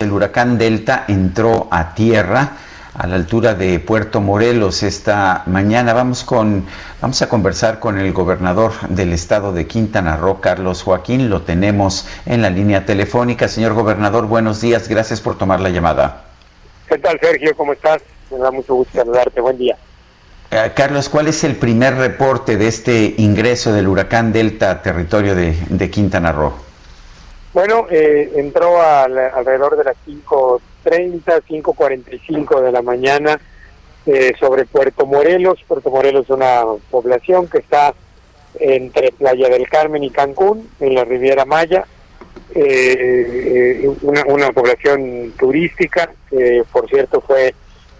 El huracán Delta entró a tierra a la altura de Puerto Morelos esta mañana. Vamos con vamos a conversar con el gobernador del estado de Quintana Roo, Carlos Joaquín. Lo tenemos en la línea telefónica. Señor gobernador, buenos días. Gracias por tomar la llamada. ¿Qué tal, Sergio? ¿Cómo estás? Me da mucho gusto saludarte. Buen día. Eh, Carlos, ¿cuál es el primer reporte de este ingreso del huracán Delta a territorio de, de Quintana Roo? Bueno, eh, entró al, alrededor de las 5.30, 5.45 de la mañana eh, sobre Puerto Morelos. Puerto Morelos es una población que está entre Playa del Carmen y Cancún, en la Riviera Maya. Eh, una, una población turística, que por cierto fue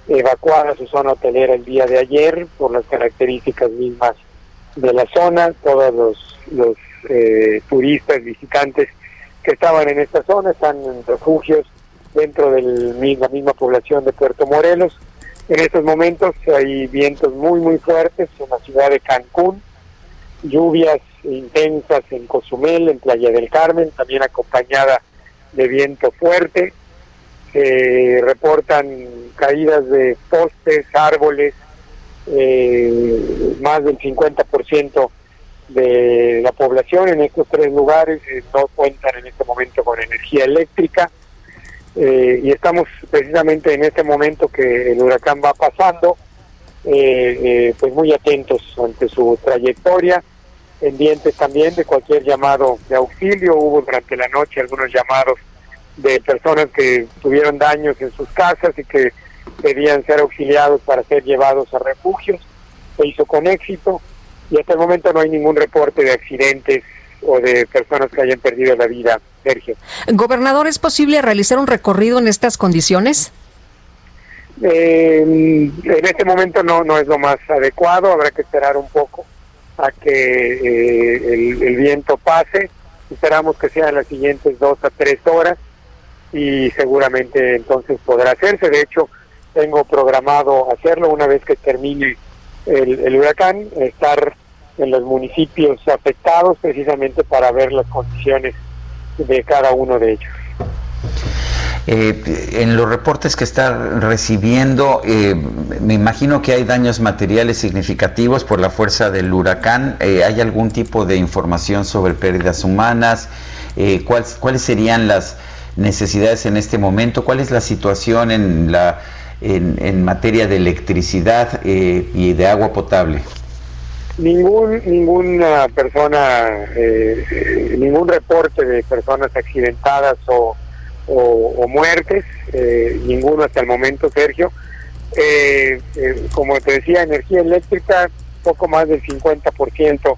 evacuada a su zona hotelera el día de ayer por las características mismas de la zona. Todos los, los turistas, visitantes que estaban en esta zona, están en refugios dentro de la misma población de Puerto Morelos. En estos momentos hay vientos muy, muy fuertes en la ciudad de Cancún, lluvias intensas en Cozumel, en Playa del Carmen, también acompañada de viento fuerte. Se reportan caídas de postes, árboles, eh, más del 50% de la población en estos tres lugares eh, no cuentan en este momento con energía eléctrica eh, y estamos precisamente en este momento que el huracán va pasando eh, pues muy atentos ante su trayectoria pendientes también de cualquier llamado de auxilio hubo durante la noche algunos llamados de personas que tuvieron daños en sus casas y que pedían ser auxiliados para ser llevados a refugios. Se hizo con éxito y hasta el momento no hay ningún reporte de accidentes o de personas que hayan perdido la vida, Sergio. Gobernador, ¿es posible realizar un recorrido en estas condiciones? Eh, en este momento no, no es lo más adecuado, habrá que esperar un poco a que eh, el, el, viento pase, esperamos que sean las siguientes dos a tres horas y seguramente entonces podrá hacerse, de hecho tengo programado hacerlo una vez que termine el, el huracán, estar en los municipios afectados precisamente para ver las condiciones de cada uno de ellos. Eh, en los reportes que está recibiendo, eh, me imagino que hay daños materiales significativos por la fuerza del huracán. Eh, ¿Hay algún tipo de información sobre pérdidas humanas? Eh, ¿cuáles, ¿Cuáles serían las necesidades en este momento? ¿Cuál es la situación en, la, en, en materia de electricidad y de agua potable? Ningún ninguna persona eh, ningún reporte de personas accidentadas o, o, muertes eh, ninguno hasta el momento Sergio. Eh, como te decía energía eléctrica poco más del 50%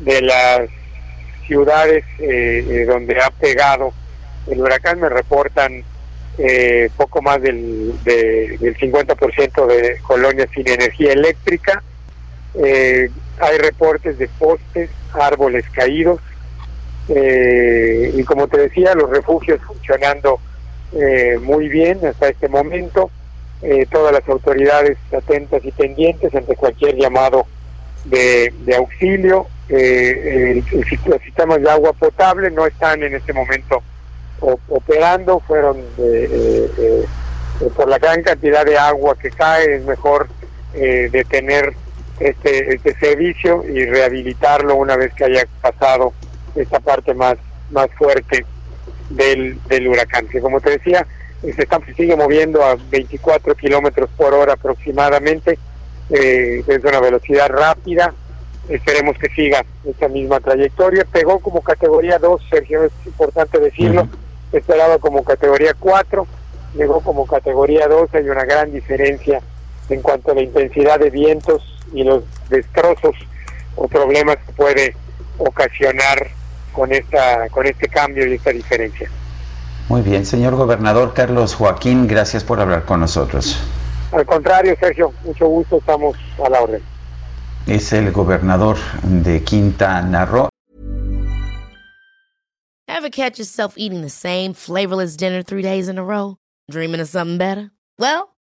de las ciudades donde ha pegado el huracán me reportan poco más del, de, del 50% de colonias sin energía eléctrica eh, hay reportes de postes, árboles caídos, eh, y como te decía, los refugios funcionando eh, muy bien hasta este momento, eh, todas las autoridades atentas y pendientes ante cualquier llamado de, auxilio, eh, el, el, los sistemas de agua potable no están en este momento operando, fueron por la gran cantidad de agua que cae, es mejor detener este, este servicio y rehabilitarlo una vez que haya pasado esta parte más, más fuerte del, del huracán. Que como te decía, se, está, se sigue moviendo a 24 kilómetros por hora aproximadamente, eh, es una velocidad rápida, esperemos que siga esta misma trayectoria. Pegó como categoría 2, Sergio, es importante decirlo, uh -huh. esperaba como categoría 4, llegó como categoría 2, hay una gran diferencia en cuanto a la intensidad de vientos y los destrozos o problemas que puede ocasionar con esta con este cambio y esta diferencia. Muy bien, señor gobernador Carlos Joaquín, gracias por hablar con nosotros. Al contrario, Sergio, mucho gusto, estamos a la orden. Es el gobernador de Quintana Roo. Ever catch yourself eating the same flavorless dinner three days in a row? Dreaming of something better? Well,